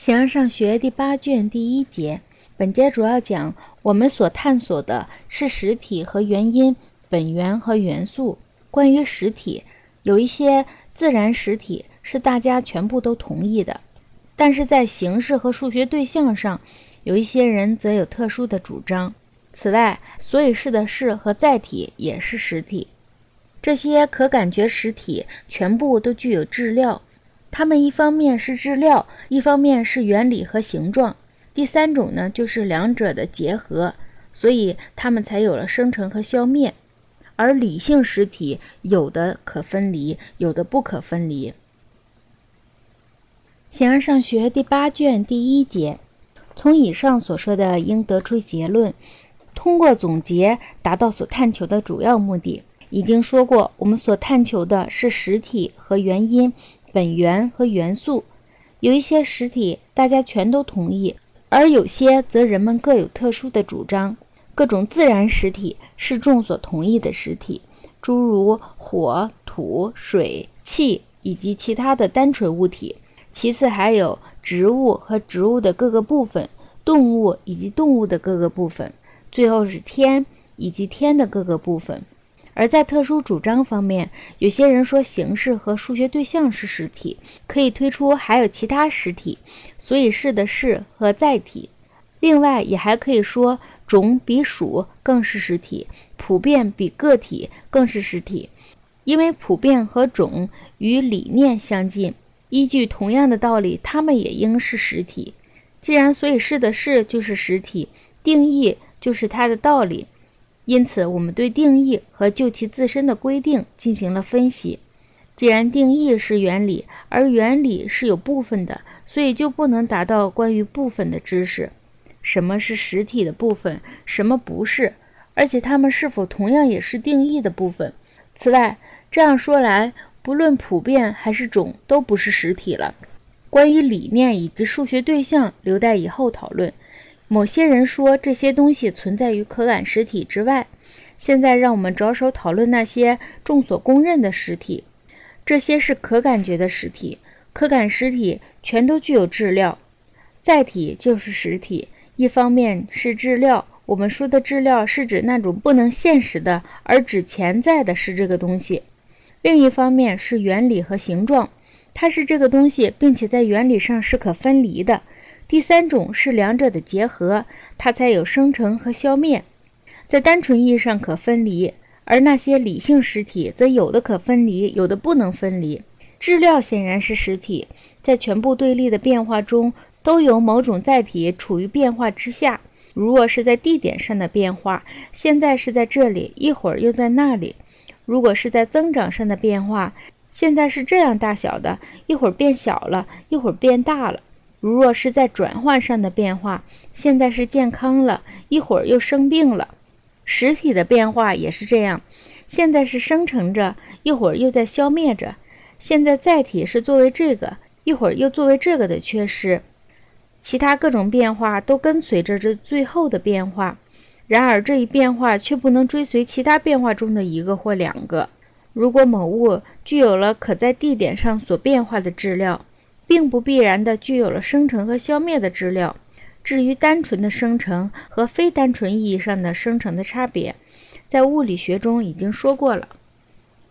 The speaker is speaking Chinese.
形而上学第八卷第一节，本节主要讲我们所探索的是实体和原因、本源和元素。关于实体，有一些自然实体是大家全部都同意的，但是在形式和数学对象上，有一些人则有特殊的主张。此外，所以是的是和载体也是实体，这些可感觉实体全部都具有质料。它们一方面是质料，一方面是原理和形状，第三种呢就是两者的结合，所以它们才有了生成和消灭。而理性实体有的可分离，有的不可分离。形而上学第八卷第一节，从以上所说的应得出结论，通过总结达到所探求的主要目的。已经说过，我们所探求的是实体和原因。本源和元素，有一些实体大家全都同意，而有些则人们各有特殊的主张。各种自然实体是众所同意的实体，诸如火、土、水、气以及其他的单纯物体。其次还有植物和植物的各个部分，动物以及动物的各个部分，最后是天以及天的各个部分。而在特殊主张方面，有些人说形式和数学对象是实体，可以推出还有其他实体，所以是的是和载体。另外，也还可以说种比属更是实体，普遍比个体更是实体，因为普遍和种与理念相近，依据同样的道理，它们也应是实体。既然所以是的是就是实体，定义就是它的道理。因此，我们对定义和就其自身的规定进行了分析。既然定义是原理，而原理是有部分的，所以就不能达到关于部分的知识。什么是实体的部分，什么不是？而且它们是否同样也是定义的部分？此外，这样说来，不论普遍还是种，都不是实体了。关于理念以及数学对象，留待以后讨论。某些人说这些东西存在于可感实体之外。现在让我们着手讨论那些众所公认的实体。这些是可感觉的实体。可感实体全都具有质料。载体就是实体。一方面是质料，我们说的质料是指那种不能现实的，而指潜在的是这个东西。另一方面是原理和形状，它是这个东西，并且在原理上是可分离的。第三种是两者的结合，它才有生成和消灭，在单纯意义上可分离，而那些理性实体则有的可分离，有的不能分离。质料显然是实体，在全部对立的变化中，都有某种载体处于变化之下。如若是在地点上的变化，现在是在这里，一会儿又在那里；如果是在增长上的变化，现在是这样大小的，一会儿变小了，一会儿变大了。如若是在转换上的变化，现在是健康了，一会儿又生病了。实体的变化也是这样，现在是生成着，一会儿又在消灭着。现在载体是作为这个，一会儿又作为这个的缺失。其他各种变化都跟随着这最后的变化，然而这一变化却不能追随其他变化中的一个或两个。如果某物具有了可在地点上所变化的质料。并不必然的具有了生成和消灭的资料。至于单纯的生成和非单纯意义上的生成的差别，在物理学中已经说过了。